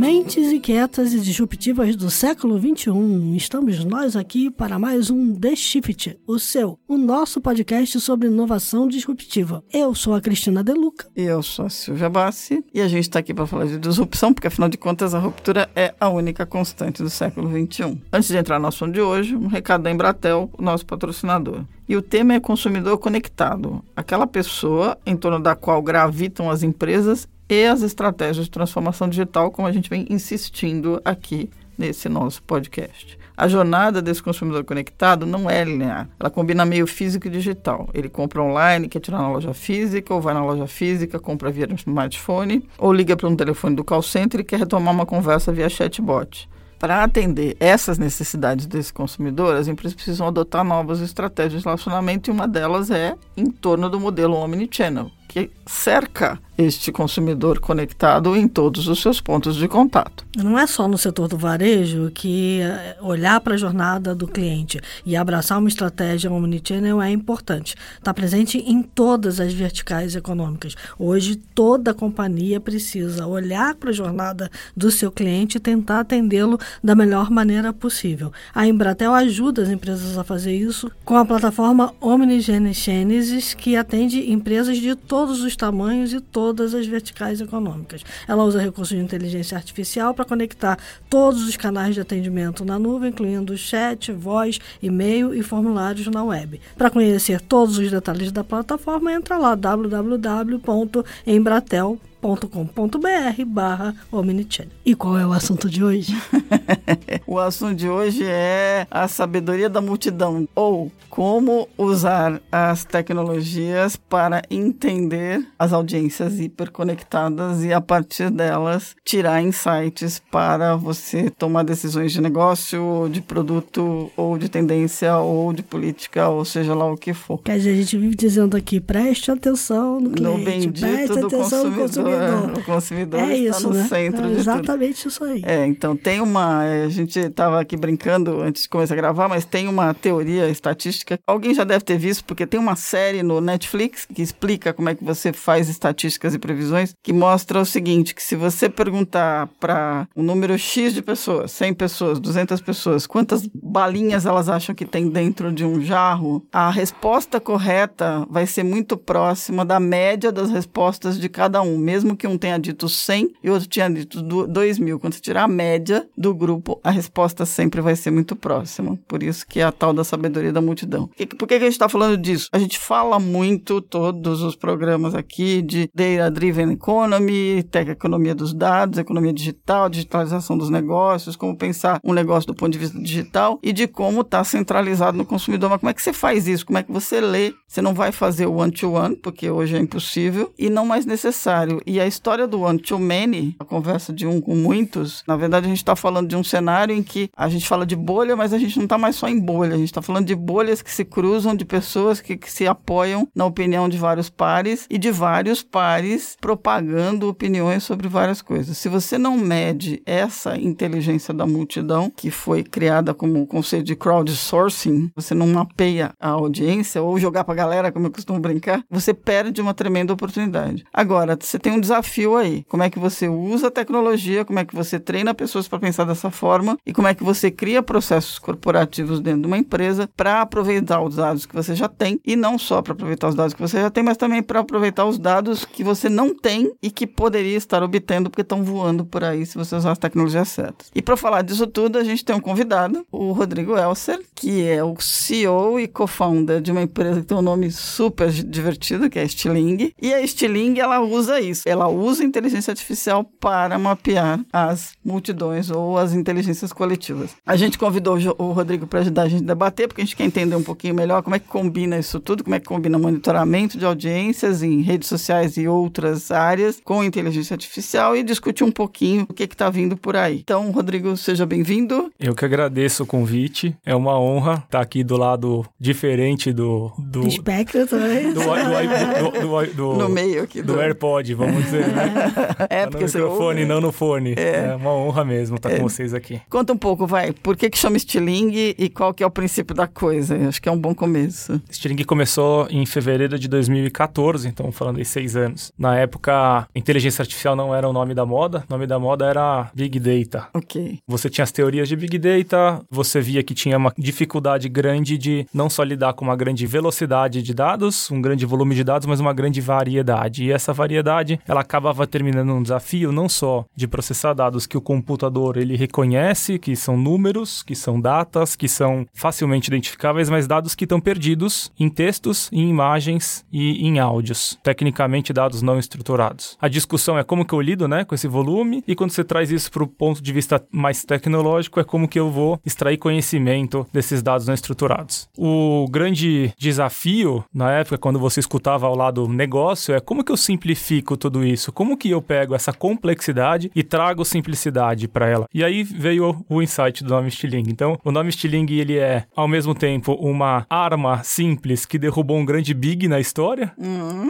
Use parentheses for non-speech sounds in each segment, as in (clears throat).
Mentes inquietas e disruptivas do século XXI. Estamos nós aqui para mais um The Shift, o seu, o nosso podcast sobre inovação disruptiva. Eu sou a Cristina Deluca. E eu sou a Silvia Bassi. E a gente está aqui para falar de disrupção, porque afinal de contas a ruptura é a única constante do século XXI. Antes de entrar no assunto de hoje, um recado da Embratel, o nosso patrocinador. E o tema é consumidor conectado, aquela pessoa em torno da qual gravitam as empresas e as estratégias de transformação digital, como a gente vem insistindo aqui nesse nosso podcast. A jornada desse consumidor conectado não é linear. Ela combina meio físico e digital. Ele compra online, quer tirar na loja física, ou vai na loja física, compra via smartphone, ou liga para um telefone do call center e quer retomar uma conversa via chatbot. Para atender essas necessidades desse consumidor, as empresas precisam adotar novas estratégias de relacionamento e uma delas é em torno do modelo Omnichannel, que cerca este consumidor conectado em todos os seus pontos de contato. Não é só no setor do varejo que eh, olhar para a jornada do cliente e abraçar uma estratégia omnichannel é importante. Está presente em todas as verticais econômicas. Hoje, toda companhia precisa olhar para a jornada do seu cliente e tentar atendê-lo da melhor maneira possível. A Embratel ajuda as empresas a fazer isso com a plataforma Omnigenesis, que atende empresas de todos os tamanhos e todas as verticais econômicas. Ela usa recursos de inteligência artificial para conectar todos os canais de atendimento na nuvem, incluindo chat, voz, e-mail e formulários na web. Para conhecer todos os detalhes da plataforma, entra lá www.embratel.com com.br barra Omnichannel. E qual é o assunto de hoje? (laughs) o assunto de hoje é a sabedoria da multidão, ou como usar as tecnologias para entender as audiências hiperconectadas e a partir delas tirar insights para você tomar decisões de negócio, de produto, ou de tendência, ou de política, ou seja lá o que for. Que a gente vive dizendo aqui, preste atenção no cliente, no bendito preste do atenção consumidor. no consumidor consumidor. (laughs) O consumidor é está isso, no né? centro é de exatamente tudo. isso aí. É, então tem uma. A gente estava aqui brincando antes de começar a gravar, mas tem uma teoria estatística. Alguém já deve ter visto, porque tem uma série no Netflix que explica como é que você faz estatísticas e previsões, que mostra o seguinte: que se você perguntar para um número X de pessoas, 100 pessoas, 200 pessoas, quantas balinhas elas acham que tem dentro de um jarro, a resposta correta vai ser muito próxima da média das respostas de cada um, mesmo mesmo que um tenha dito 100 e outro tenha dito 2 mil, quando você tirar a média do grupo, a resposta sempre vai ser muito próxima. Por isso que é a tal da sabedoria da multidão. Por que, que a gente está falando disso? A gente fala muito, todos os programas aqui, de Data Driven Economy, tech, economia dos dados, economia digital, digitalização dos negócios, como pensar um negócio do ponto de vista digital e de como está centralizado no consumidor. Mas como é que você faz isso? Como é que você lê? Você não vai fazer o one-to-one, -one, porque hoje é impossível, e não mais necessário. E a história do One Too Many, a conversa de um com muitos, na verdade a gente está falando de um cenário em que a gente fala de bolha, mas a gente não está mais só em bolha, a gente está falando de bolhas que se cruzam, de pessoas que, que se apoiam na opinião de vários pares e de vários pares propagando opiniões sobre várias coisas. Se você não mede essa inteligência da multidão, que foi criada como conceito de crowdsourcing, você não mapeia a audiência ou jogar para a galera, como eu costumo brincar, você perde uma tremenda oportunidade. Agora, você tem um desafio aí. Como é que você usa a tecnologia, como é que você treina pessoas para pensar dessa forma e como é que você cria processos corporativos dentro de uma empresa para aproveitar os dados que você já tem e não só para aproveitar os dados que você já tem, mas também para aproveitar os dados que você não tem e que poderia estar obtendo porque estão voando por aí se você usar as tecnologias certas. E para falar disso tudo, a gente tem um convidado, o Rodrigo Elser, que é o CEO e co-founder de uma empresa que tem um nome super divertido, que é a Stiling. E a Stiling, ela usa isso. Ela usa inteligência artificial para mapear as multidões ou as inteligências coletivas. A gente convidou o Rodrigo para ajudar a gente a debater, porque a gente quer entender um pouquinho melhor como é que combina isso tudo, como é que combina monitoramento de audiências em redes sociais e outras áreas com inteligência artificial e discutir um pouquinho o que está vindo por aí. Então, Rodrigo, seja bem-vindo. Eu que agradeço o convite. É uma honra estar aqui do lado diferente do... Do, do espectro também. Do, do, do, no meio aqui. Do, do AirPod, vamos dizer, né? (laughs) É, Tá porque no microfone, ouve. não no fone. É, uma honra mesmo estar com vocês aqui. Conta um pouco, vai. Por que que chama estilingue e qual que é o princípio da coisa? Acho que é um bom começo. Stiling começou em fevereiro de 2014, então falando em seis anos. Na época, inteligência artificial não era o nome da moda, o nome da moda era Big Data. Ok. Você tinha as teorias de Big Data, você via que tinha uma dificuldade grande de não só lidar com uma grande velocidade de dados, um grande volume de dados, mas uma grande variedade. E essa variedade, ela acabava terminando um desafio não só de processar dados que o computador ele reconhece, que são números, que são datas, que são facilmente identificáveis, mas dados que estão perdidos em textos, em imagens e em áudios. Tecnicamente, dados não estruturados. A discussão é como que eu lido né, com esse volume, e quando você traz isso para o ponto de vista mais tecnológico, é como que eu vou extrair conhecimento desses dados não estruturados. O grande desafio, na época, quando você escutava ao lado negócio, é como que eu simplifico tudo isso? Como que eu pego essa complexidade e trago simplicidade para ela? E aí veio o insight do nome Stiling. Então, o nome Stiling, ele é, ao mesmo tempo, uma arma simples que derrubou um grande big na história,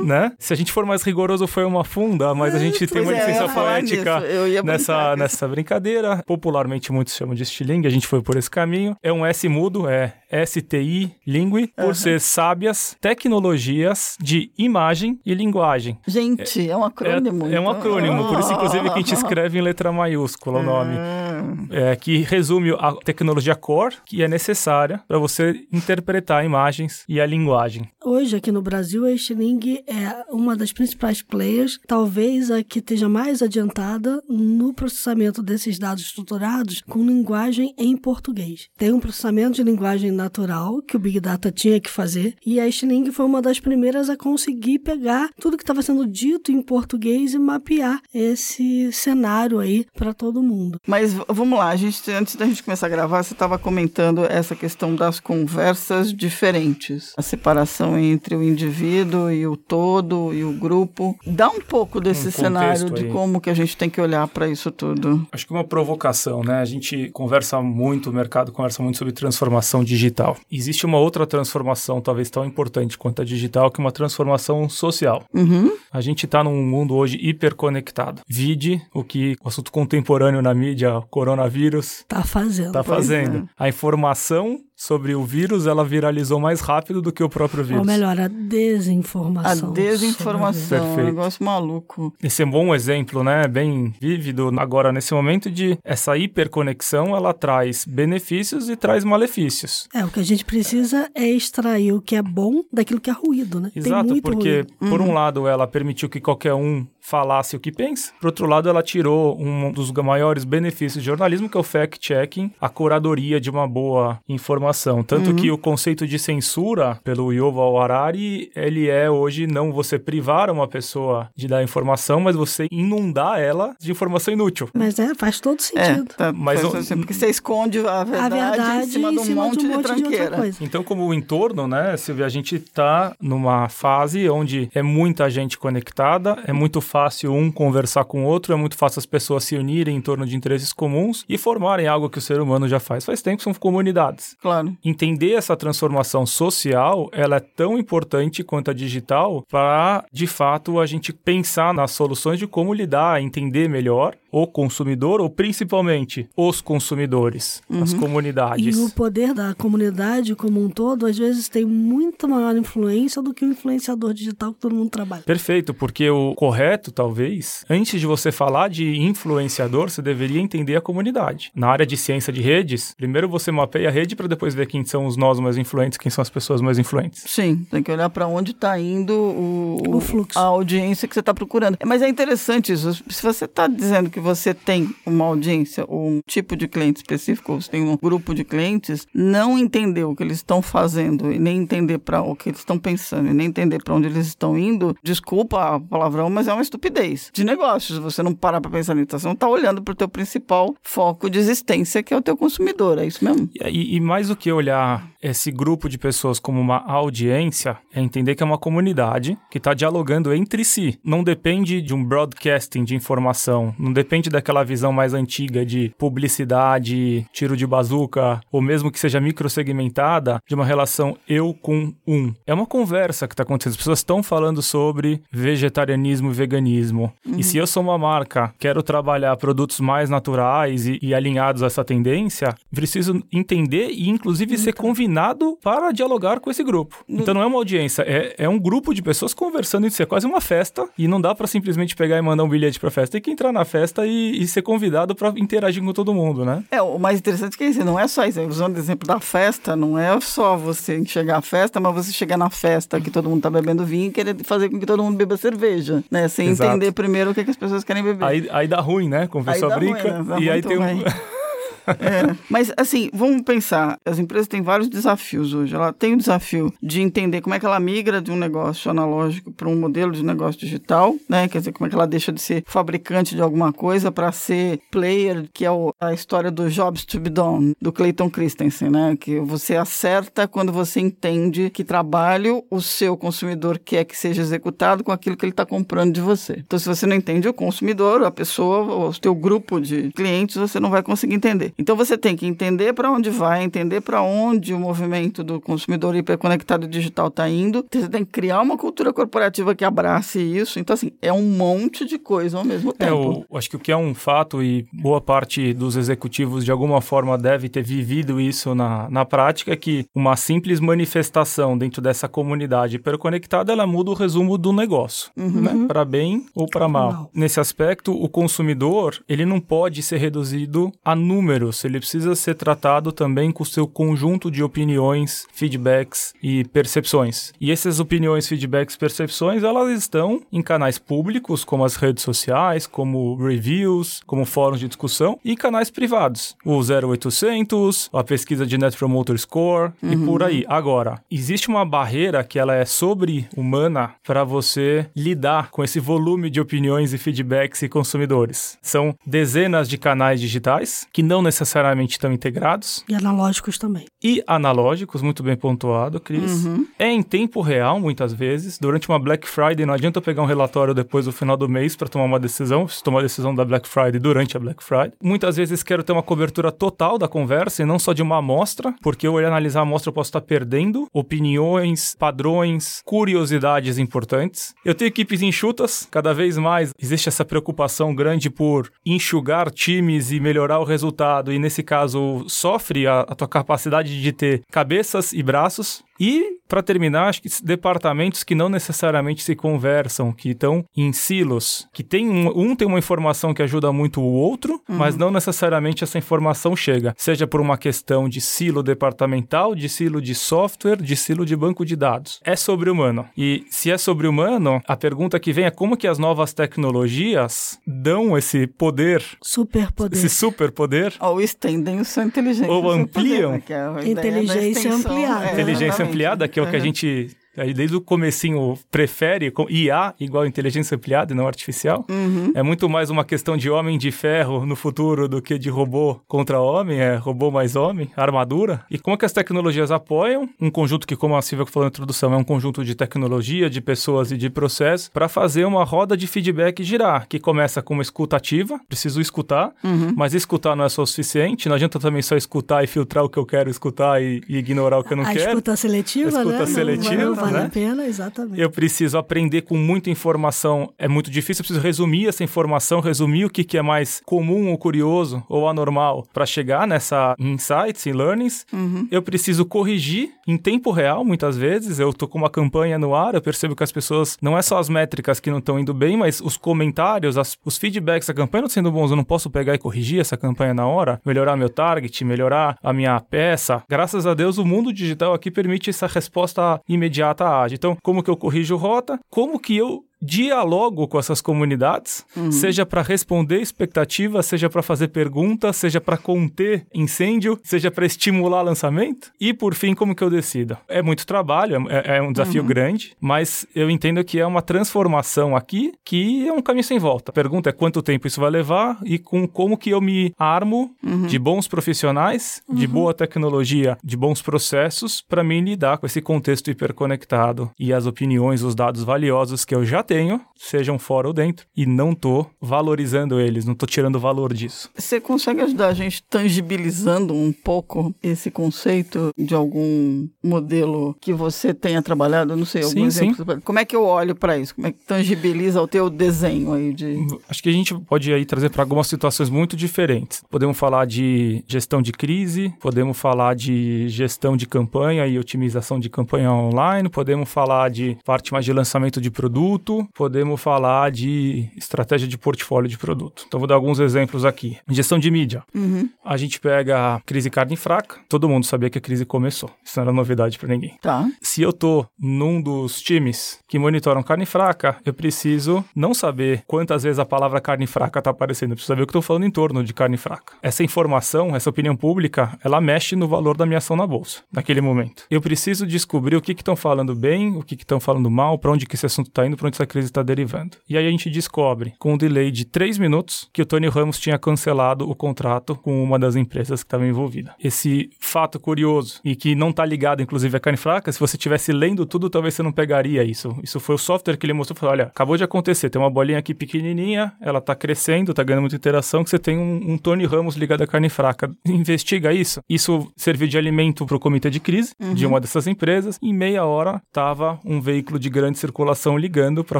né? Se a gente for mais rigoroso, foi uma funda, mas a gente (laughs) tem uma é, licença poética nessa, nessa brincadeira. Popularmente muitos chamam de Stiling, a gente foi por esse caminho. É um S mudo, é STI Lingue, por ser sábias tecnologias de imagem e linguagem. Gente, é, um acrônimo. É, é um então. acrônimo, por isso, inclusive, que a gente (laughs) escreve em letra maiúscula o nome. Ah, É, que resume a tecnologia core que é necessária para você interpretar imagens e a linguagem. Hoje, aqui no Brasil, a Stiling é uma das principais players, talvez a que esteja mais adiantada no processamento desses dados estruturados com linguagem em português. Tem um processamento de linguagem natural que o Big Data tinha que fazer, e a Stiling foi uma das primeiras a conseguir pegar tudo que estava sendo dito em português e mapear esse cenário aí para todo mundo. Mas vamos lá, a gente, antes da gente começar a gravar, você estava comentando essa questão das conversas diferentes, a separação entre o indivíduo e o todo e o grupo. Dá um pouco desse Um cenário de aí. como que a gente tem que olhar para isso tudo. Acho que uma provocação, né? A gente conversa muito, o mercado conversa muito sobre transformação digital. Existe uma outra transformação, talvez tão importante quanto a digital, que é uma transformação social. Uhum. A gente está num mundo hoje hiperconectado. Vide o que o assunto contemporâneo na mídia, coronavírus, Tá fazendo. Pois fazendo. A informação sobre o vírus, ela viralizou mais rápido do que o próprio vírus. Ou melhor, a A desinformação. desinformação, é um negócio maluco. Esse é um bom exemplo, né? Bem vívido agora nesse momento de essa hiperconexão, ela traz benefícios e traz malefícios. É, o que a gente precisa é extrair o que é bom daquilo que é ruído, né? Tem Exato, muito porque ruído. por um lado ela permitiu que qualquer um falasse o que pensa, por outro lado ela tirou um dos maiores benefícios do jornalismo, que é o fact-checking, a curadoria de uma boa informação. Tanto que o conceito de censura pelo Yuval Harari, ele é hoje não você privar uma pessoa de dar informação, mas você inundar ela de informação inútil. Mas é, faz todo É, sentido. tá, Mas faz assim, porque você esconde a verdade, a verdade em cima de um monte de, outra tranqueira. coisa. Então, como o entorno, né, Silvia, a gente está numa fase onde é muita gente conectada, é muito fácil um conversar com o outro, é muito fácil as pessoas se unirem em torno de interesses comuns e formarem algo que o ser humano já faz faz tempo, são comunidades. Claro. Entender essa transformação social, ela é tão importante quanto a digital para, de fato, a gente pensar nas soluções de como lidar, entender melhor o consumidor ou principalmente os consumidores, as E comunidades. o poder da comunidade como um todo, às vezes, tem muito maior influência do que o influenciador digital que todo mundo trabalha. Perfeito, porque o correto, talvez, antes de você falar de influenciador, você deveria entender a comunidade. Na área de ciência de redes, primeiro você mapeia a rede para depois ver quem são os nós mais influentes, quem são as pessoas mais influentes. Sim, tem que olhar para onde está indo o, O fluxo. a audiência que você está procurando. Mas é interessante isso. Se você está dizendo que você tem uma audiência ou um tipo de cliente específico, ou você tem um grupo de clientes, não entender o que eles estão fazendo e nem entender para o que eles estão pensando e nem entender para onde eles estão indo, desculpa a palavrão, mas é uma estupidez de negócios. Você não parar para pensar nisso, você não está olhando para o teu principal foco de existência, que é o teu consumidor. É isso mesmo? E, e mais do que olhar esse grupo de pessoas como uma audiência é entender que é uma comunidade que está dialogando entre si. Não depende de um broadcasting de informação, não depende daquela visão mais antiga de publicidade, tiro de bazuca, ou mesmo que seja microsegmentada, de uma relação eu com um. É uma conversa que está acontecendo. As pessoas estão falando sobre vegetarianismo e veganismo. Uhum. E se eu sou uma marca, quero trabalhar produtos mais naturais e, e alinhados a essa tendência, preciso entender e, inclusive, ser então. convidado para dialogar com esse grupo. Então, não é uma audiência, é, é um grupo de pessoas conversando isso. É quase uma festa e não dá para simplesmente pegar e mandar um bilhete para festa. Tem que entrar na festa e, e ser convidado para interagir com todo mundo, né? É, o mais interessante é que assim, não é só isso. Usando o exemplo da festa, não é só você chegar à festa, mas você chegar na festa que todo mundo tá bebendo vinho e querer fazer com que todo mundo beba cerveja, né? Sem Exato. entender primeiro o que, é que as pessoas querem beber. Aí, aí dá ruim, né? Pessoal brinca. Ruim, né? E aí tem um... (laughs) É, mas, assim, vamos pensar. As empresas têm vários desafios hoje. Ela tem o desafio de entender como é que ela migra de um negócio analógico para um modelo de negócio digital, né? Quer dizer, como é que ela deixa de ser fabricante de alguma coisa para ser player, que é o, a história do Jobs to be done, do Clayton Christensen, né? Que você acerta quando você entende que trabalho o seu consumidor quer que seja executado com aquilo que ele está comprando de você. Então, se você não entende o consumidor, a pessoa, o teu grupo de clientes, você não vai conseguir entender. Então você tem que entender para onde vai, entender para onde o movimento do consumidor hiperconectado digital está indo. Você tem que criar uma cultura corporativa que abrace isso. Então, assim, é um monte de coisa ao mesmo tempo. É, eu acho que o que é um fato, e boa parte dos executivos de alguma forma deve ter vivido isso na, na prática, é que uma simples manifestação dentro dessa comunidade hiperconectada, ela muda o resumo do negócio, uhum. né? para bem ou para mal. Nesse aspecto, o consumidor, ele não pode ser reduzido a números ele precisa ser tratado também com o seu conjunto de opiniões, feedbacks e percepções. E essas opiniões, feedbacks, percepções, elas estão em canais públicos, como as redes sociais, como reviews, como fóruns de discussão, e canais privados, o 0800, a pesquisa de Net Promoter Score uhum. e por aí. Agora, existe uma barreira que ela é sobre-humana para você lidar com esse volume de opiniões e feedbacks e consumidores. São dezenas de canais digitais que não necessariamente necessariamente estão integrados. E analógicos também. E analógicos, muito bem pontuado, Cris. Uhum. É em tempo real, muitas vezes. Durante uma Black Friday, não adianta pegar um relatório depois do final do mês para tomar uma decisão. Se tomar a decisão da Black Friday durante a Black Friday. Muitas vezes quero ter uma cobertura total da conversa e não só de uma amostra, porque eu analisar a amostra eu posso estar perdendo opiniões, padrões, curiosidades importantes. Eu tenho equipes enxutas, cada vez mais existe essa preocupação grande por enxugar times e melhorar o resultado e nesse caso sofre a, a tua capacidade de ter cabeças e braços. E para terminar, acho que departamentos que não necessariamente se conversam, que estão em silos, que tem um, um, tem uma informação que ajuda muito o outro, uhum. mas não necessariamente essa informação chega, seja por uma questão de silo departamental, de silo de software, de silo de banco de dados. É sobre humano. E se é sobre humano, a pergunta que vem é como que as novas tecnologias dão esse poder, superpoder, esse superpoder, ou estendem sua inteligência, ou ampliam, poder, né? é inteligência ampliada, é, inteligência ampliada que é o que a gente desde o comecinho prefere IA igual inteligência ampliada e não artificial. Uhum. É muito mais uma questão de homem de ferro no futuro do que de robô contra homem, é robô mais homem, armadura. E como é que as tecnologias apoiam um conjunto que, como a Silvia falou na introdução, é um conjunto de tecnologia, de pessoas e de processos para fazer uma roda de feedback girar, que começa com uma escuta ativa, preciso escutar, uhum. mas escutar não é só o suficiente, não adianta também só escutar e filtrar o que eu quero escutar e, e ignorar o que eu não a quero. A escuta seletiva, a escuta né? seletiva. Não, não, vale né? a pena, exatamente. Eu preciso aprender com muita informação. É muito difícil, eu preciso resumir essa informação, resumir o que, que é mais comum ou curioso ou anormal para chegar nessa insights e learnings. Uhum. Eu preciso corrigir em tempo real, muitas vezes. Eu tô com uma campanha no ar, eu percebo que as pessoas, não é só as métricas que não estão indo bem, mas os comentários, as, os feedbacks da campanha não sendo bons. Eu não posso pegar e corrigir essa campanha na hora, melhorar meu target, melhorar a minha peça. Graças a Deus, o mundo digital aqui permite essa resposta imediata Então, como que eu corrijo rota? Como que eu dialogo com essas comunidades, uhum. seja para responder expectativa, seja para fazer perguntas, seja para conter incêndio, seja para estimular lançamento. E por fim, como que eu decido? É muito trabalho, é, é um desafio uhum. grande, mas eu entendo que é uma transformação aqui que é um caminho sem volta. A pergunta é quanto tempo isso vai levar e com como que eu me armo uhum. de bons profissionais, de uhum. boa tecnologia, de bons processos para me lidar com esse contexto hiperconectado e as opiniões, os dados valiosos que eu já tenho, sejam fora ou dentro, e não tô valorizando eles, não tô tirando valor disso. Você consegue ajudar a gente tangibilizando um pouco esse conceito de algum modelo que você tenha trabalhado? Não sei, algum sim, exemplo. Sim. Como é que eu olho para isso? Como é que tangibiliza o teu desenho aí de. Acho que a gente pode aí trazer para algumas situações muito diferentes. Podemos falar de gestão de crise, podemos falar de gestão de campanha e otimização de campanha online, podemos falar de parte mais de lançamento de produto, podemos falar de estratégia de portfólio de produto. Então, vou dar alguns exemplos aqui. Gestão de mídia. Uhum. A gente pega a crise carne fraca, todo mundo sabia que a crise começou. Isso não era novidade para ninguém. Tá. Se eu tô num dos times que monitoram carne fraca, eu preciso não saber quantas vezes a palavra carne fraca tá aparecendo, eu preciso saber o que eu tô falando em torno de carne fraca. Essa informação, essa opinião pública, ela mexe no valor da minha ação na bolsa, naquele momento. Eu preciso descobrir o que estão falando bem, o que estão falando mal, para onde que esse assunto está indo, para onde crise está derivando. E aí a gente descobre, com um delay de três minutos, que o Tony Ramos tinha cancelado o contrato com uma das empresas que estava envolvida. Esse fato curioso e que não está ligado, inclusive, à carne fraca, se você estivesse lendo tudo, talvez você não pegaria isso. Isso foi o software que ele mostrou. Falou, olha, acabou de acontecer, tem uma bolinha aqui pequenininha, ela está crescendo, está ganhando muita interação, que você tem um, um Tony Ramos ligado à carne fraca. Investiga isso. Isso serviu de alimento para o comitê de crise uhum. de uma dessas empresas. Em meia hora, estava um veículo de grande circulação ligando para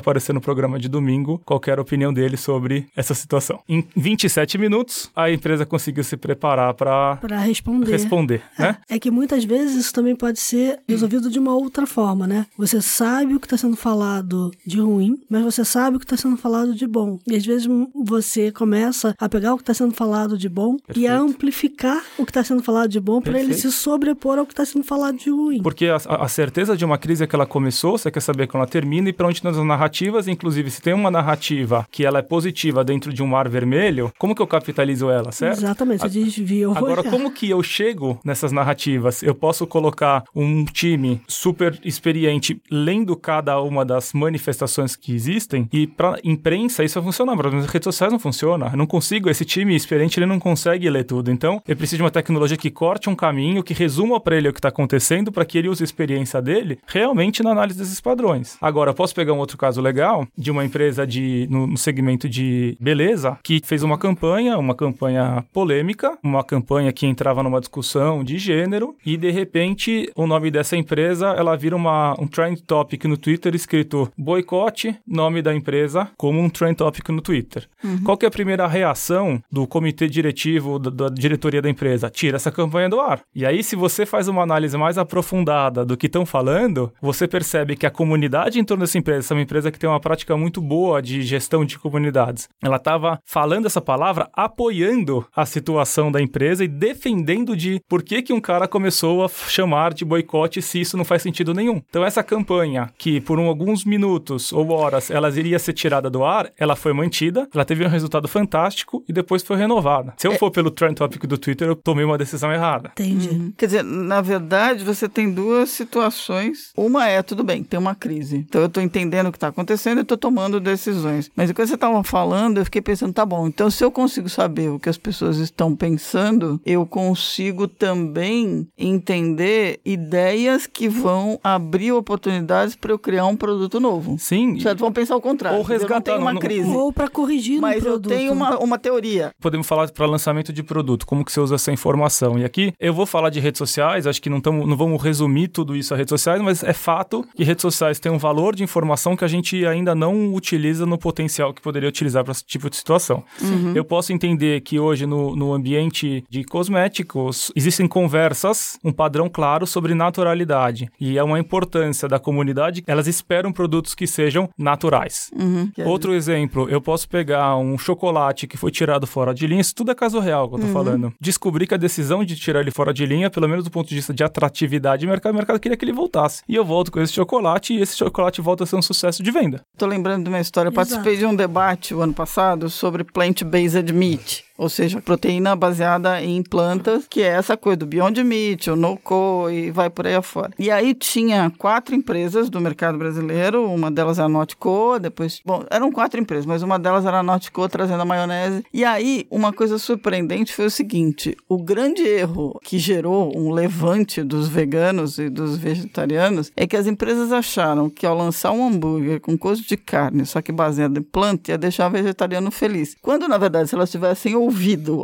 aparecer no programa de domingo qualquer opinião dele sobre essa situação. Em 27 minutos, a empresa conseguiu se preparar para responder. responder é, né? é que muitas vezes isso também pode ser resolvido de uma outra forma, né? Você sabe o que está sendo falado de ruim, mas você sabe o que está sendo falado de bom. E às vezes você começa a pegar o que está sendo falado de bom Perfeito. e a amplificar o que está sendo falado de bom para ele se sobrepor ao que está sendo falado de ruim. Porque a, a certeza de uma crise é que ela começou, você quer saber quando ela termina e para onde nas narrativas, inclusive se tem uma narrativa que ela é positiva dentro de um mar vermelho, como que eu capitalizo ela, certo? Exatamente, você desvia o Agora, olhar. como que eu chego nessas narrativas? Eu posso colocar um time super experiente lendo cada uma das manifestações que existem e para imprensa isso vai funcionar, para as redes sociais não funciona. Eu não consigo, esse time experiente ele não consegue ler tudo. Então, eu preciso de uma tecnologia que corte um caminho, que resuma para ele o que está acontecendo, para que ele use a experiência dele realmente na análise desses padrões. Agora, eu posso pegar um outro caso legal de uma empresa de no, no segmento de beleza que fez uma campanha, uma campanha polêmica, uma campanha que entrava numa discussão de gênero e de repente o nome dessa empresa ela vira uma, um trend topic no Twitter escrito boicote nome da empresa como um trend topic no Twitter. Uhum. Qual que é a primeira reação do comitê diretivo da, da diretoria da empresa? Tira essa campanha do ar. E aí se você faz uma análise mais aprofundada do que estão falando, você percebe que a comunidade em torno dessa empresa, essa é uma empresa que tem uma prática muito boa de gestão de comunidades, ela estava falando essa palavra apoiando a situação da empresa e defendendo de por que, que um cara começou a chamar de boicote se isso não faz sentido nenhum. Então essa campanha, que por um, alguns minutos ou horas ela iria ser tirada do ar, ela foi mantida, ela teve um resultado fantástico e depois foi renovada. Se eu é... for pelo trend topic do Twitter, eu tomei uma decisão errada. Entendi. Uhum. Quer dizer, na verdade, você tem duas situações. Uma é, tudo bem, tem uma crise. Então eu estou entendendo o que está acontecendo e estou tomando decisões. Mas quando você estava falando, eu fiquei pensando, tá bom, então se eu consigo saber o que as pessoas estão pensando, eu consigo também entender ideias que vão abrir oportunidades para eu criar um produto novo. Sim. Certo? Vão pensar o contrário. Ou resgatar. uma no, crise. Ou para corrigir Mas eu tenho uma, uma teoria. Podemos falar para lançamento de produto, como que você usa essa informação. E aqui eu vou falar de redes sociais, acho que não, tamo, não vamos resumir tudo isso a redes sociais, mas é fato que redes sociais têm um valor de informação que a gente ainda não utiliza no potencial que poderia utilizar para esse tipo de situação. Uhum. Eu posso entender que hoje no, no ambiente de cosméticos existem conversas, um padrão claro sobre naturalidade. E é uma importância da comunidade, elas esperam produtos que sejam naturais. Uhum. Outro exemplo, eu posso pegar um chocolate que foi tirado fora de linha, isso tudo é caso real que eu tô uhum. falando. Descobri que a decisão de tirar ele fora de linha, pelo menos do ponto de vista de atratividade de mercado, o mercado queria que ele voltasse. E eu volto com esse chocolate e esse chocolate volta a ser um sucesso de de venda. Tô lembrando de uma história. Eu participei de um debate o ano passado sobre plant-based meat. Ou seja, proteína baseada em plantas, que é essa coisa do Beyond Meat, o No-Co e vai por aí afora. E aí tinha quatro empresas do mercado brasileiro, uma delas era a Notco, depois... Bom, eram quatro empresas, mas uma delas era a Notco trazendo a maionese. E aí, uma coisa surpreendente foi o seguinte, o grande erro que gerou um levante dos veganos e dos vegetarianos é que as empresas acharam que ao lançar um hambúrguer com gosto de carne, só que baseado em planta, ia deixar o vegetariano feliz. Quando, na verdade, se elas tivessem ouvido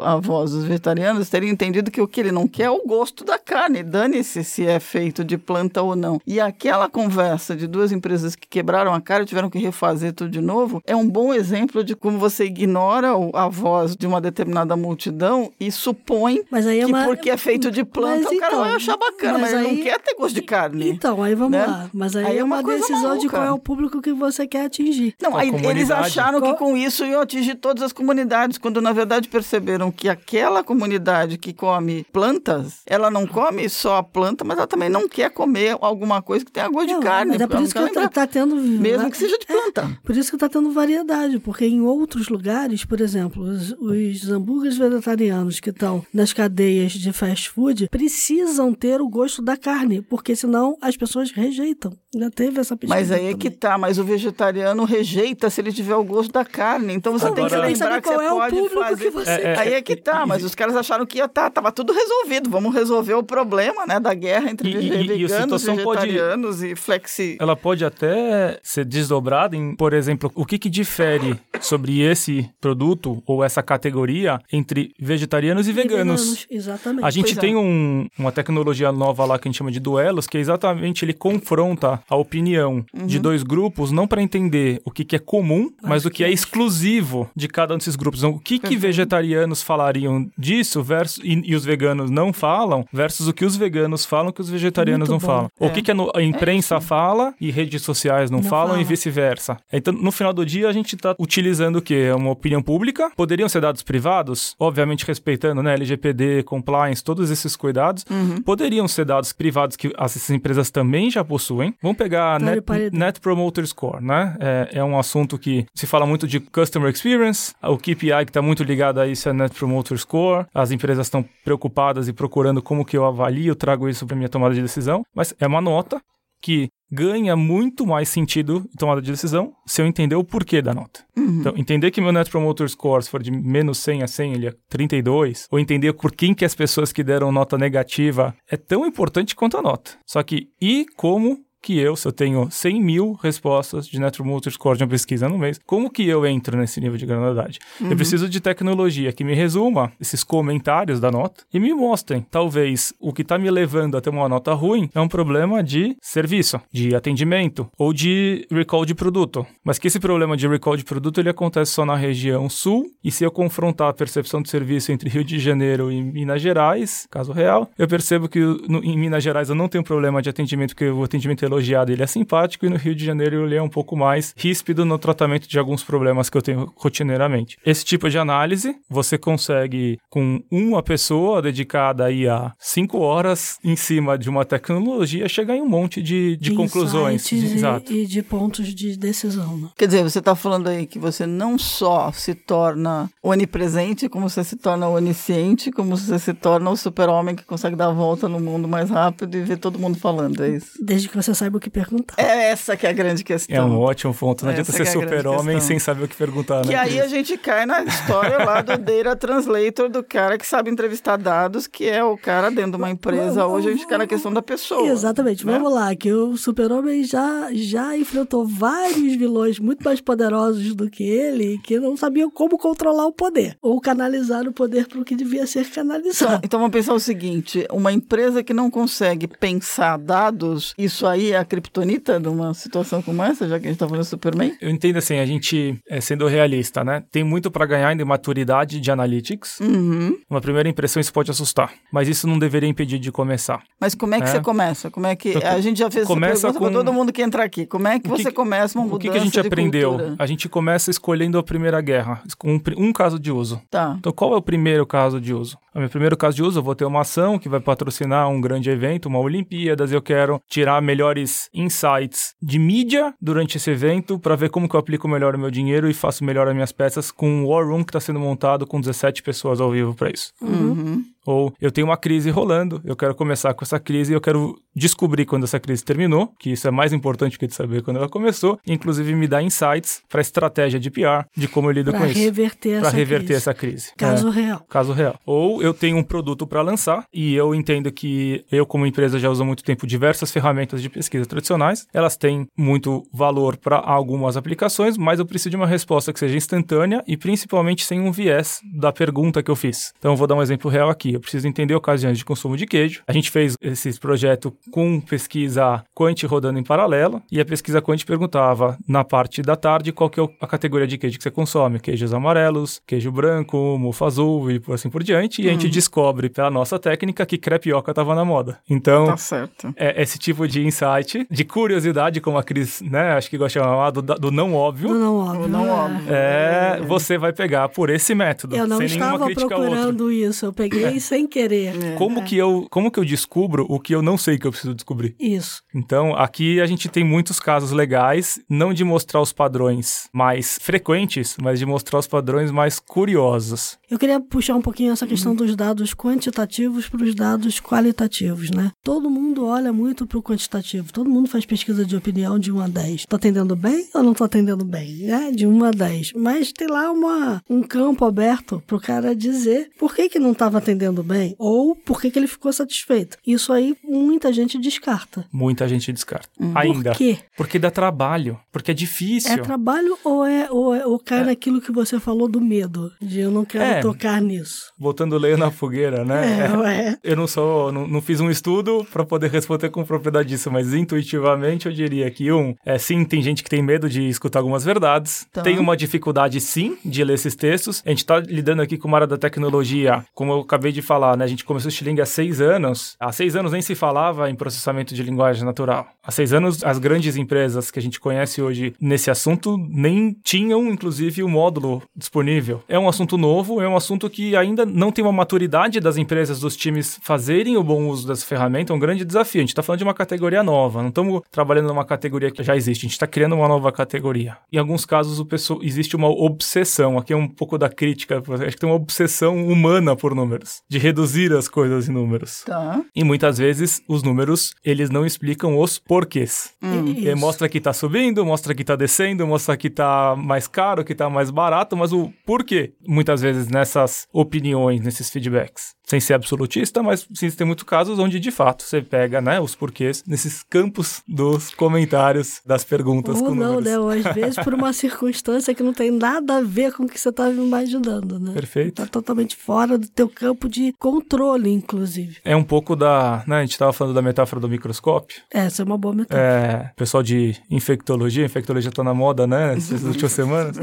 a voz dos vegetarianos, teriam entendido que o que ele não quer é o gosto da carne. Dane-se se é feito de planta ou não. E aquela conversa de duas empresas que quebraram a cara e tiveram que refazer tudo de novo é um bom exemplo de como você ignora a voz de uma determinada multidão e supõe Mas aí é que uma- porque é feito de planta Mas o cara então, vai achar bacana, mas, mas ele aí- não quer ter gosto de carne. Então, aí vamos né? lá. Mas aí, Aí é é uma decisão de maluca. qual é o público que você quer atingir. Não, aí eles acharam que com isso iam atingir todas as comunidades, quando na verdade perceberam que aquela comunidade que come plantas, ela não come só a planta, mas ela também não quer comer alguma coisa que tenha gosto de carne. mas é por isso que quer tá, tendo. Mesmo que seja de planta. Por isso que está tendo variedade, porque em outros lugares, por exemplo, os, os hambúrgueres vegetarianos que estão nas cadeias de fast food precisam ter o gosto da carne, porque senão as pessoas rejeitam. Já teve essa pesquisa. Mas aí é que tá, mas o vegetariano rejeita se ele tiver o gosto da carne. Então você tem que Agora- Tem que lembrar saber que você qual é o pode público fazer. que você É, é, Aí é que tá, mas os caras acharam que ia tá, tava tudo resolvido. Vamos resolver o problema, né, da guerra entre E- e- e veganos, situação pode- vegetarianos e flexi. Ela pode até ser desdobrada em, por exemplo, o que, que difere sobre esse produto ou essa categoria entre vegetarianos e, E veganos. Exatamente. A gente Pois é. tem um- uma tecnologia nova lá que a gente chama de duelos, que é exatamente ele confronta a opinião Uhum. de dois grupos, não para entender o que, que é comum, mas o que é exclusivo de cada um desses grupos. Então, o que, que vegetarianos falariam disso versus, e, e os veganos não falam, versus o que os veganos falam que os vegetarianos Muito não bom. falam. O É. que, que a, no- a imprensa fala e redes sociais não, Não falam e fala. vice-versa. Então, no final do dia, a gente está utilizando o quê? Uma opinião pública. Poderiam ser dados privados, obviamente respeitando, né, LGPD, compliance, todos esses cuidados. Poderiam ser dados privados que essas empresas também já possuem. Vamos pegar Tá Net. Net Promoter Score, né? É, é um assunto que se fala muito de Customer Experience. O KPI que está muito ligado a isso é Net Promoter Score. As empresas estão preocupadas e procurando como que eu avalio, trago isso para minha tomada de decisão. Mas é uma nota que ganha muito mais sentido em tomada de decisão se eu entender o porquê da nota. Então, entender que meu Net Promoter Score, se for de menos 100 a 100, ele é 32, ou entender por quem que as pessoas que deram nota negativa é tão importante quanto a nota. Só que, e como que eu, se eu tenho 100 mil respostas de Net Promoter Score de uma pesquisa no mês, como que eu entro nesse nível de granularidade? Eu preciso de tecnologia que me resuma esses comentários da nota e me mostrem, talvez, o que está me levando a ter uma nota ruim é um problema de serviço, de atendimento ou de recall de produto. Mas que esse problema de recall de produto ele acontece só na região sul e se eu confrontar a percepção de serviço entre Rio de Janeiro e Minas Gerais, caso real, eu percebo que no- em Minas Gerais eu não tenho problema de atendimento, porque o atendimento elogiado ele é simpático e no Rio de Janeiro ele é um pouco mais ríspido no tratamento de alguns problemas que eu tenho rotineiramente. Esse tipo de análise você consegue com uma pessoa dedicada aí a cinco horas em cima de uma tecnologia chegar em um monte de, de conclusões. insights e- Exato. E, de pontos de decisão. Né? Quer dizer, você está falando aí que você não só se torna onipresente, como você se torna onisciente, como você se torna o super-homem que consegue dar a volta no mundo mais rápido e ver todo mundo falando, é isso? Desde que você saiba o que perguntar. É essa que é a grande questão. É um ótimo ponto. Não adianta Essa ser é super-homem sem saber o que perguntar, Que né? aí a gente cai na história lá do Data (laughs) Translator, do cara que sabe entrevistar dados, que é o cara dentro de uma empresa. Hoje a gente cai na questão da pessoa. Exatamente. né? Vamos lá, que o super-homem já, já enfrentou vários vilões muito mais poderosos do que ele, que não sabiam como controlar o poder, ou canalizar o poder para o que devia ser Então, canalizado. então vamos pensar o seguinte: uma empresa que não consegue pensar dados, isso aí é a criptonita de uma situação como essa, já que a gente está falando do Superman? Eu entendo assim, a gente, é, sendo realista, né? Tem muito para ganhar ainda em maturidade de analytics. Uhum. Uma primeira impressão isso pode assustar, mas isso não deveria impedir de começar. Mas como é que É. você começa? Como é que Então, a gente já fez essa começa pergunta com- todo mundo que entra aqui? Como é que O que você começa uma O mudança que, que a gente de aprendeu? cultura? A gente começa escolhendo a primeira guerra, com um, um caso de uso. Tá. Então, qual é o primeiro caso de uso? No meu primeiro caso de uso, eu vou ter uma ação que vai patrocinar um grande evento, uma Olimpíadas, eu quero tirar melhores insights de mídia durante esse evento para ver como que eu aplico melhor o meu dinheiro e faço melhor as minhas peças com um War Room que está sendo montado com 17 pessoas ao vivo para isso. Uhum. Ou eu tenho uma crise rolando, eu quero começar com essa crise e eu quero descobrir quando essa crise terminou, que isso é mais importante que de saber quando ela começou, inclusive me dá insights para estratégia de PR, de como eu lido Pra com isso. reverter Para essa reverter crise. essa crise. Caso É. real. Caso real. Ou eu tenho um produto para lançar e eu entendo que eu, como empresa, já uso há muito tempo diversas ferramentas de pesquisa tradicionais. Elas têm muito valor para algumas aplicações, mas eu preciso de uma resposta que seja instantânea e principalmente sem um viés da pergunta que eu fiz. Então, eu vou dar um exemplo real aqui. Eu preciso entender ocasiões de consumo de queijo. A gente fez esse projeto com pesquisa quant rodando em paralelo e a pesquisa quant perguntava na parte da tarde qual que é a categoria de queijo que você consome. Queijos amarelos, queijo branco, mofo azul e por assim por diante. E a gente descobre pela nossa técnica que crepioca estava na moda. Então, Tá certo. é esse tipo de insight, de curiosidade, como a Cris, né, acho que gosta de chamar, do, do não óbvio, Não, não, óbvio. Não é. óbvio. é, você vai pegar por esse método, Eu não sem nenhuma estava procurando isso, eu peguei sem querer. É. Como que, eu, como que eu descubro o que eu não sei que eu preciso descobrir? Isso. Então, aqui a gente tem muitos casos legais, não de mostrar os padrões mais frequentes, mas de mostrar os padrões mais curiosos. Eu queria puxar um pouquinho essa questão Uhum. dos dados quantitativos para os dados qualitativos, né? Todo mundo olha muito para o quantitativo, todo mundo faz pesquisa de opinião de 1 a 10. Tá atendendo bem ou não tá atendendo bem? É, de 1 a 10. Mas tem lá uma, um campo aberto pro cara dizer por que, que não estava atendendo bem ou por que, que ele ficou satisfeito. Isso aí muita gente descarta. Muita gente descarta. Ainda. Por quê? Porque dá trabalho, porque é difícil. É trabalho ou é ou, é, ou cai naquilo que você falou do medo? De eu não quero É. tocar nisso. Botando leio na fogueira, né? É, ué. Eu não sou, não, não fiz um estudo para poder responder com propriedade disso, mas intuitivamente eu diria que um, é sim, tem gente que tem medo de escutar algumas verdades, Tá. tem uma dificuldade sim de ler esses textos. A gente está lidando aqui com uma área da tecnologia, como eu acabei de falar, né? A gente começou o Stiling há seis anos. Há seis anos nem se falava em processamento de linguagem natural. Há seis anos as grandes empresas que a gente conhece hoje nesse assunto nem tinham, inclusive, o módulo disponível. É um assunto novo, é um assunto que ainda não tem uma maturidade das empresas, dos times fazerem o bom uso dessa ferramenta, é um grande desafio. A gente está falando de uma categoria nova, não estamos trabalhando numa categoria que já existe, a gente está criando uma nova categoria. Em alguns casos, o pessoal, existe uma obsessão, aqui é um pouco da crítica, acho que tem uma obsessão humana por números, de reduzir as coisas em números. Tá. E muitas vezes os números, eles não explicam os porquês. Ele mostra que tá subindo, mostra que tá descendo, mostra que tá mais caro, que tá mais barato, mas o porquê, muitas vezes nessas opiniões, nesses feedbacks. Sem ser absolutista, mas sim, tem muitos casos onde de fato você pega, né, os porquês nesses campos dos comentários, das perguntas Ou com não, números. né? Ou às vezes por uma (laughs) circunstância que não tem nada a ver com o que você estava imaginando, né? Perfeito. Tá totalmente fora do teu campo de controle, inclusive. É um pouco da, né, a gente tava falando da metáfora do microscópio. Essa é uma boa metáfora. É, pessoal de infectologia, infectologia tá na moda, né, essas (laughs) últimas semanas.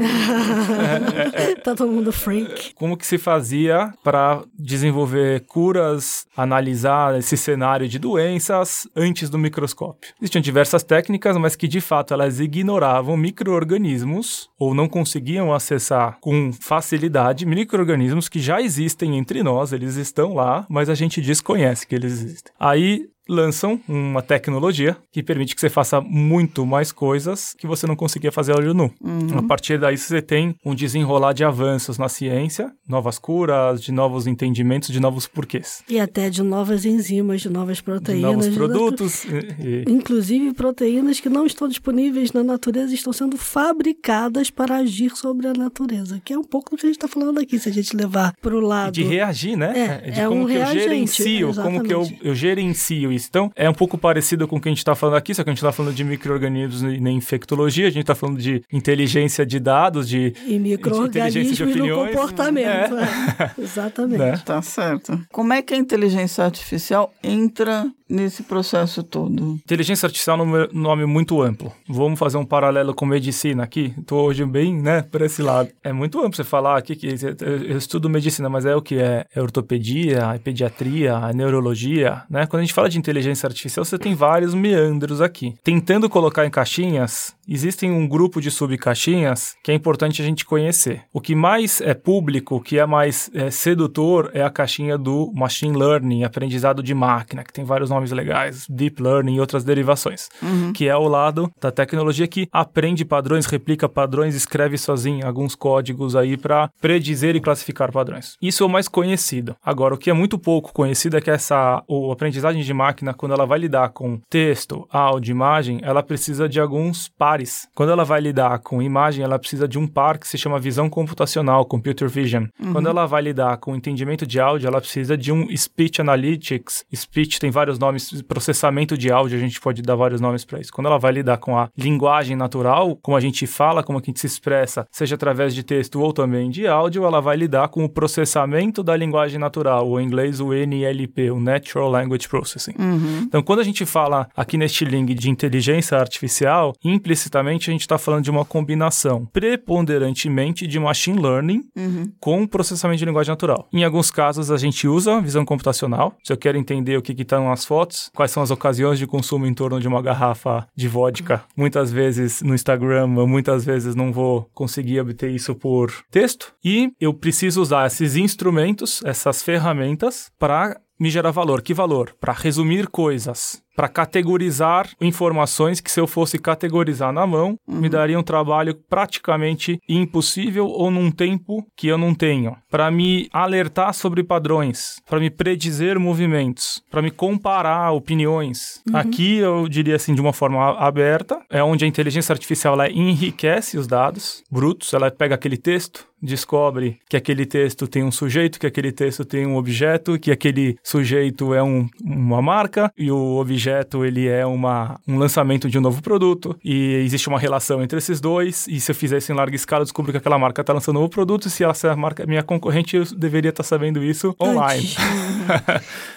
tá todo mundo freak. como que se fazia para desenvolver curas, analisar esse cenário de doenças antes do microscópio. Existiam diversas técnicas, mas que de fato elas ignoravam microorganismos ou não conseguiam acessar com facilidade microorganismos que já existem entre nós, eles estão lá, mas a gente desconhece que eles existem. Aí lançam uma tecnologia que permite que você faça muito mais coisas que você não conseguia fazer a olho nu. A partir daí você tem um desenrolar de avanços na ciência, novas curas, de novos entendimentos, de novos porquês. E até de novas enzimas, de novas De proteínas. novos de- produtos. e- e- Inclusive proteínas que não estão disponíveis na natureza estão sendo fabricadas para agir sobre a natureza, que é um pouco do que a gente está falando aqui, se a gente levar para o e lado. de reagir, né? É, de é como um que eu gerencio, como que eu, eu gerencio isso. Então, é um pouco parecido com o que a gente está falando aqui, só que a gente está falando de micro-organismos e nem infectologia, a gente está falando de inteligência de dados, de E inteligência de micro-organismos no opiniões. comportamento. é. (laughs) Exatamente. Né? Tá certo. Como é que a inteligência artificial entra nesse processo todo? Inteligência artificial é um nome muito amplo. Vamos fazer um paralelo com medicina aqui. Estou hoje bem, né, por esse lado. É muito amplo você falar aqui que eu estudo medicina, mas é o que é, é ortopedia, é pediatria, é neurologia, né? Quando a gente fala de inteligência artificial, você tem vários meandros aqui. Tentando colocar em caixinhas, existem um grupo de subcaixinhas que é importante a gente conhecer. O que mais é público, o que é mais é, sedutor, é a caixinha do machine learning, aprendizado de máquina, que tem vários nomes legais, deep learning e outras derivações, uhum. que é o lado da tecnologia que aprende padrões, replica padrões, escreve sozinho alguns códigos aí para predizer e classificar padrões. Isso é o mais conhecido. Agora, o que é muito pouco conhecido é que essa o aprendizagem de máquina, quando ela vai lidar com texto, áudio, imagem, ela precisa de alguns pares. Quando ela vai lidar com imagem, ela precisa de um par que se chama visão computacional, computer vision. Uhum. Quando ela vai lidar com entendimento de áudio, ela precisa de um speech analytics. Speech tem vários nomes, processamento de áudio, a gente pode dar vários nomes para isso. Quando ela vai lidar com a linguagem natural, como a gente fala, como a gente se expressa, seja através de texto ou também de áudio, ela vai lidar com o processamento da linguagem natural, o inglês o NLP, o Natural Language Processing. Uhum. Então, quando a gente fala aqui neste link de inteligência artificial, implicitamente a gente está falando de uma combinação preponderantemente de machine learning uhum. com processamento de linguagem natural. Em alguns casos, a gente usa visão computacional. Se eu quero entender o que estão nas fotos, quais são as ocasiões de consumo em torno de uma garrafa de vodka, muitas vezes no Instagram, muitas vezes não vou conseguir obter isso por texto. E eu preciso usar esses instrumentos, essas ferramentas, para me gerar valor. Que valor? Para resumir coisas para categorizar informações que se eu fosse categorizar na mão, uhum. me daria um trabalho praticamente impossível ou num tempo que eu não tenho. Para me alertar sobre padrões, para me predizer movimentos, para me comparar opiniões. Uhum. Aqui eu diria assim de uma forma aberta, é onde a inteligência artificial ela enriquece os dados brutos, ela pega aquele texto, descobre que aquele texto tem um sujeito, que aquele texto tem um objeto, que aquele sujeito é um, uma marca e o objeto ele é uma, um lançamento de um novo produto e existe uma relação entre esses dois. E se eu fizer isso em larga escala, eu descubro que aquela marca está lançando um novo produto. E se essa é marca é minha concorrente, eu deveria estar tá sabendo isso online. Antes.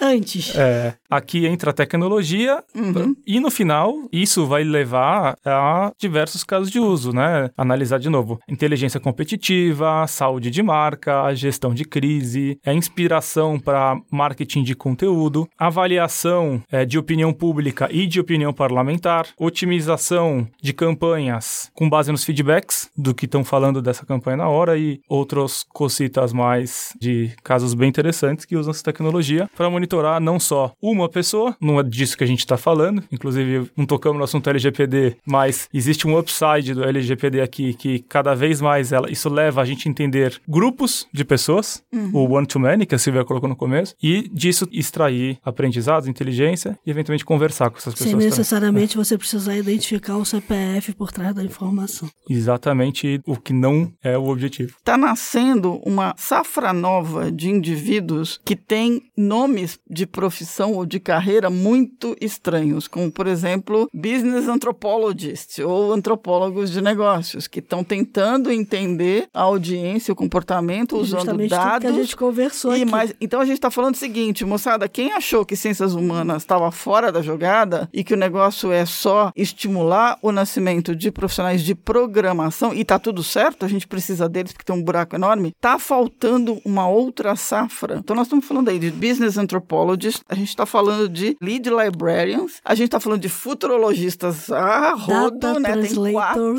(laughs) Antes. É, aqui entra a tecnologia uhum. e no final isso vai levar a diversos casos de uso, né? Analisar de novo inteligência competitiva, saúde de marca, gestão de crise, a inspiração para marketing de conteúdo, avaliação é, de opinião pública e de opinião parlamentar, otimização de campanhas com base nos feedbacks do que estão falando dessa campanha na hora e outros cositas mais de casos bem interessantes que usam essa tecnologia para monitorar não só uma pessoa, não é disso que a gente está falando, inclusive não tocamos no assunto LGPD, mas existe um upside do LGPD aqui que cada vez mais ela, isso leva a gente entender grupos de pessoas, uhum. o one-to-many que a Silvia colocou no começo, e disso extrair aprendizados, inteligência e eventualmente conversar com essas pessoas. Sem necessariamente também. você precisar identificar o CPF por trás da informação. Exatamente o que não é o objetivo. Está nascendo uma safra nova de indivíduos que têm nomes de profissão ou de carreira muito estranhos, como, por exemplo, business anthropologists ou antropólogos de negócios, que estão tentando entender a audiência, o comportamento, usando Justamente dados. Que a gente conversou e aqui. Mais... Então a gente está falando o seguinte, moçada, quem achou que ciências humanas estava fora da jogada e que o negócio é só estimular o nascimento de profissionais de programação e tá tudo certo, a gente precisa deles porque tem um buraco enorme, tá faltando uma outra safra. Então nós estamos falando aí de business anthropologists, a gente está falando de lead librarians, a gente está falando de futurologistas a rodo, né? Tem quatro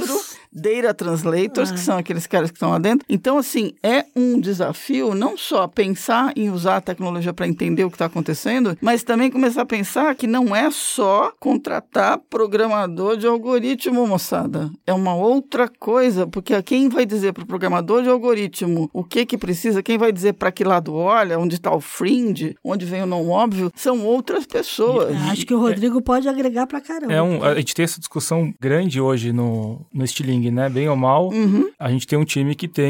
data translators, ah. que são aqueles caras que estão lá dentro. Então, assim, é um desafio não só pensar em usar a tecnologia para entender o que está acontecendo, mas também começar a pensar que não é só contratar programador de algoritmo, moçada. É uma outra coisa, porque quem vai dizer para o programador de algoritmo o que que precisa, quem vai dizer para que lado olha, onde está o fringe, onde vem o não óbvio, são outras pessoas. E, Acho que o Rodrigo é, pode agregar para caramba. É um, a gente tem essa discussão grande hoje no, no estilingue né? Bem ou mal, uhum. a gente tem um time que tem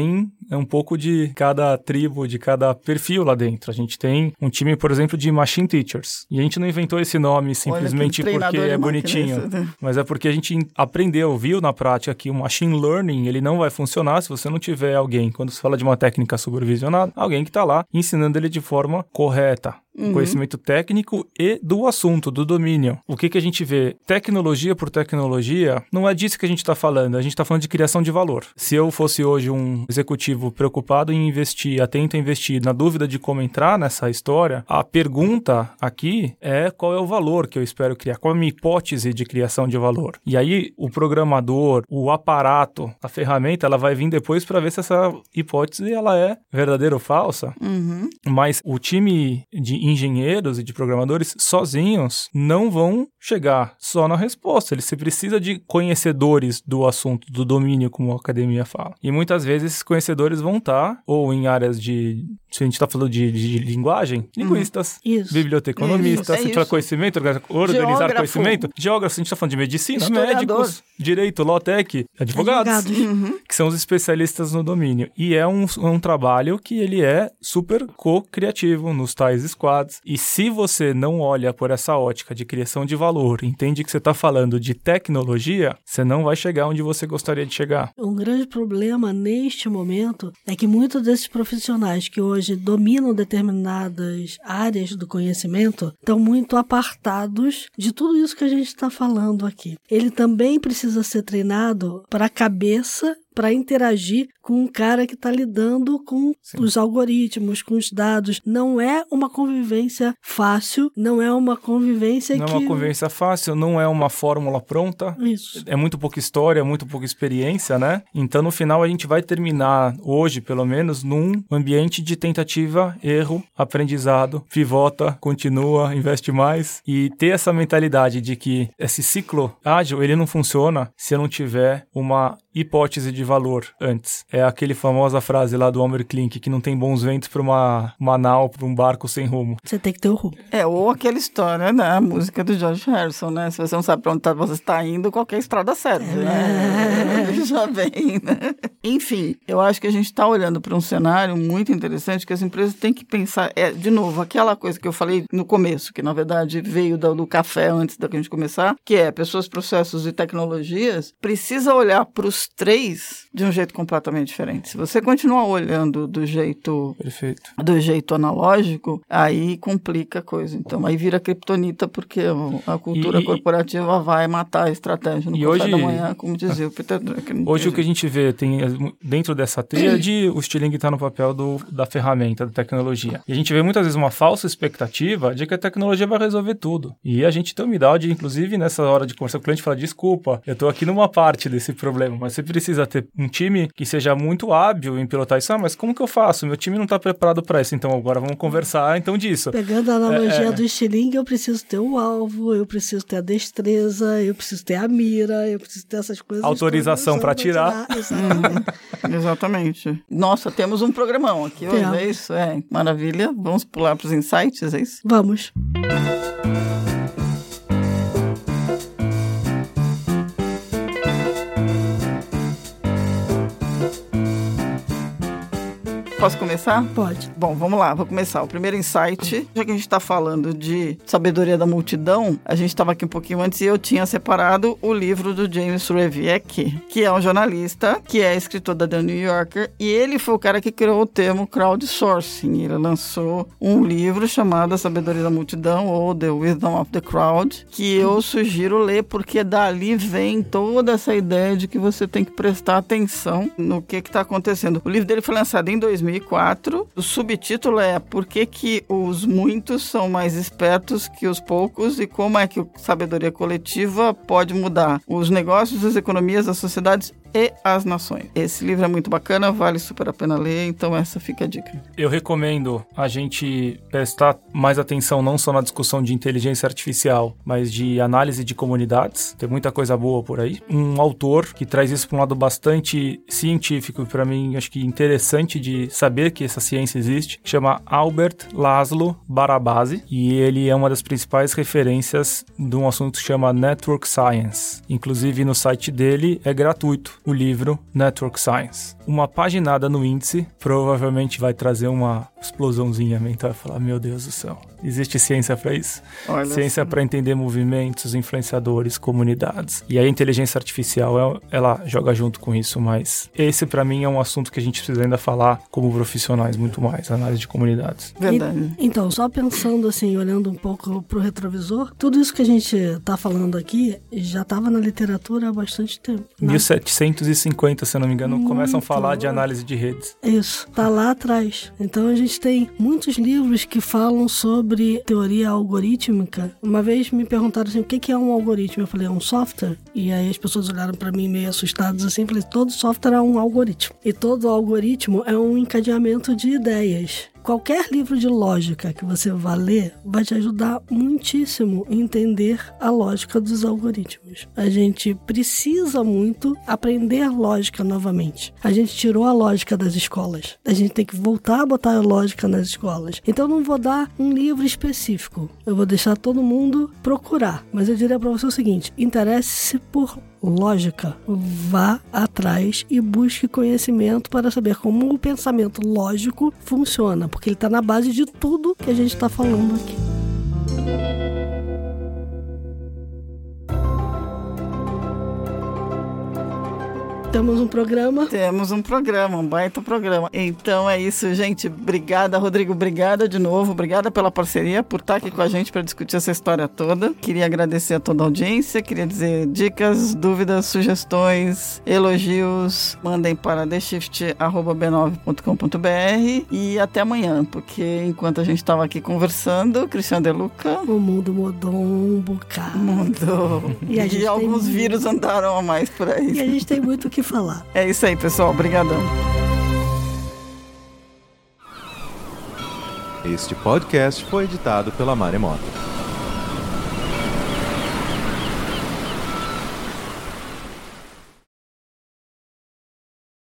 é um pouco de cada tribo, de cada perfil lá dentro. A gente tem um time, por exemplo, de machine teachers. E a gente não inventou esse nome simplesmente porque é bonitinho, né? mas é porque a gente aprendeu, viu na prática que o machine learning, ele não vai funcionar se você não tiver alguém, quando se fala de uma técnica supervisionada, alguém que está lá ensinando ele de forma correta Uhum. Conhecimento técnico e do assunto, do domínio. O que, que a gente vê? Tecnologia por tecnologia, não é disso que a gente está falando. A gente está falando de criação de valor. Se eu fosse hoje um executivo preocupado em investir, atento a investir, na dúvida de como entrar nessa história, a pergunta aqui é qual é o valor que eu espero criar, qual é a minha hipótese de criação de valor. E aí, o programador, o aparato, a ferramenta, ela vai vir depois para ver se essa hipótese ela é verdadeira ou falsa. Uhum. Mas o time de engenheiros e de programadores sozinhos não vão chegar só na resposta. Ele se precisa de conhecedores do assunto, do domínio, como a academia fala. E muitas vezes esses conhecedores vão estar ou em áreas de se a gente está falando de, de, linguagem, linguistas, uhum. biblioteconomistas, é isso, é conhecimento, organizar Geógrafo. conhecimento, geógrafos, a gente está falando de medicina, médicos, direito, lotec, advogados, advogados. Uhum. que são os especialistas no domínio. E é um, um trabalho que ele é super co-criativo nos tais squads. E se você não olha por essa ótica de criação de valor, entende que você está falando de tecnologia, você não vai chegar onde você gostaria de chegar. Um grande problema neste momento é que muitos desses profissionais que hoje dominam determinadas áreas do conhecimento estão muito apartados de tudo isso que a gente está falando aqui. Ele também precisa ser treinado para a cabeça para interagir com um cara que está lidando com Sim. os algoritmos, com os dados. Não é uma convivência fácil, não é uma convivência não que... Não é uma convivência fácil, não é uma fórmula pronta. Isso. É muito pouca história, muito pouca experiência, né? Então, no final, a gente vai terminar, hoje, pelo menos, num ambiente de tentativa, erro, aprendizado, pivota, continua, investe mais e ter essa mentalidade de que esse ciclo ágil, ele não funciona se eu não tiver uma hipótese de valor antes. É aquele famosa frase lá do Homer Klink que não tem bons ventos para uma, uma nau, para um barco sem rumo. Você tem que ter o rumo. É, ou aquela história, né? A música do George Harrison, né? Se você não sabe para onde tá, você está indo, qualquer estrada serve, é. né? (laughs) Já vem, né? Enfim, eu acho que a gente está olhando para um cenário muito interessante que as empresas têm que pensar. É, de novo, aquela coisa que eu falei no começo, que na verdade veio do, do café antes da gente começar, que é pessoas, processos e tecnologias, precisa olhar para os três de um jeito completamente diferente. Se você continuar olhando do jeito Perfeito. do jeito analógico, aí complica a coisa. Então aí vira criptonita porque a cultura e, corporativa vai matar a estratégia no e hoje, da manhã, como dizia o Peter Drucker. Hoje o que a gente vê tem dentro dessa tríade, (clears throat) o Stirling está no papel do, da ferramenta, da tecnologia. E a gente vê muitas vezes uma falsa expectativa de que a tecnologia vai resolver tudo. E a gente tem umidade, inclusive nessa hora de conversar com o cliente, falar desculpa, eu estou aqui numa parte desse problema, mas você precisa ter um time que seja muito hábil em pilotar isso. Ah, mas como que eu faço? Meu time não está preparado para isso. Então agora vamos conversar então disso. Pegando a analogia é, é... do estilingue, eu preciso ter o alvo, eu preciso ter a destreza, eu preciso ter a mira, eu preciso ter essas coisas. Autorização para tirar. tirar. Exatamente. (laughs) Exatamente. Nossa, temos um programão aqui hoje, é isso? É, maravilha. Vamos pular para os insights, é isso? Vamos. Posso começar? Pode. Bom, vamos lá, vou começar. O primeiro insight, já que a gente está falando de sabedoria da multidão, a gente estava aqui um pouquinho antes e eu tinha separado o livro do James Reviek, que é um jornalista, que é escritor da The New Yorker, e ele foi o cara que criou o termo crowdsourcing. Ele lançou um livro chamado A Sabedoria da Multidão, ou The Wisdom of the Crowd, que eu sugiro ler, porque dali vem toda essa ideia de que você tem que prestar atenção no que está acontecendo. O livro dele foi lançado em 2000 2004. O subtítulo é Por que, que os muitos são mais espertos que os poucos e como é que a sabedoria coletiva pode mudar os negócios, as economias, as sociedades e as Nações. Esse livro é muito bacana, vale super a pena ler, então essa fica a dica. Eu recomendo a gente prestar mais atenção não só na discussão de inteligência artificial, mas de análise de comunidades. Tem muita coisa boa por aí. Um autor que traz isso para um lado bastante científico, para mim acho que interessante de saber que essa ciência existe, chama Albert Laszlo Barabasi, e ele é uma das principais referências de um assunto que chama Network Science. Inclusive no site dele é gratuito o livro Network Science. Uma paginada no índice provavelmente vai trazer uma explosãozinha mental e falar: Meu Deus do céu, existe ciência para isso? Olha ciência para entender movimentos, influenciadores, comunidades. E a inteligência artificial, ela joga junto com isso, mas esse para mim é um assunto que a gente precisa ainda falar como profissionais muito mais, análise de comunidades. Verdade. E, então, só pensando assim, olhando um pouco pro retrovisor, tudo isso que a gente tá falando aqui já estava na literatura há bastante tempo. Né? 1750, se eu não me engano, muito começam a falar de análise de redes. Isso, tá lá atrás. Então a gente tem muitos livros que falam sobre teoria algorítmica. Uma vez me perguntaram assim, o que é um algoritmo? Eu falei, é um software? E aí as pessoas olharam para mim meio assustadas assim, falei, todo software é um algoritmo. E todo algoritmo é um encadeamento de ideias. Qualquer livro de lógica que você vá ler vai te ajudar muitíssimo a entender a lógica dos algoritmos. A gente precisa muito aprender lógica novamente. A gente tirou a lógica das escolas. A gente tem que voltar a botar a lógica nas escolas. Então não vou dar um livro específico. Eu vou deixar todo mundo procurar. Mas eu diria para você o seguinte: interesse-se por lógica. Vá atrás e busque conhecimento para saber como o pensamento lógico funciona, porque ele está na base de tudo que a gente está falando aqui. Temos um programa. Temos um programa, um baita programa. Então é isso, gente. Obrigada, Rodrigo. Obrigada de novo. Obrigada pela parceria, por estar aqui com a gente para discutir essa história toda. Queria agradecer a toda a audiência. Queria dizer dicas, dúvidas, sugestões, elogios. Mandem para theshift.b9.com.br e até amanhã, porque enquanto a gente estava aqui conversando, Cristiano De Luca. O mundo mudou um bocado. Mudou. E, e alguns tem... vírus andaram a mais por aí. E a gente tem muito o que falar. É isso aí, pessoal. Obrigadão. Este podcast foi editado pela Maremoto.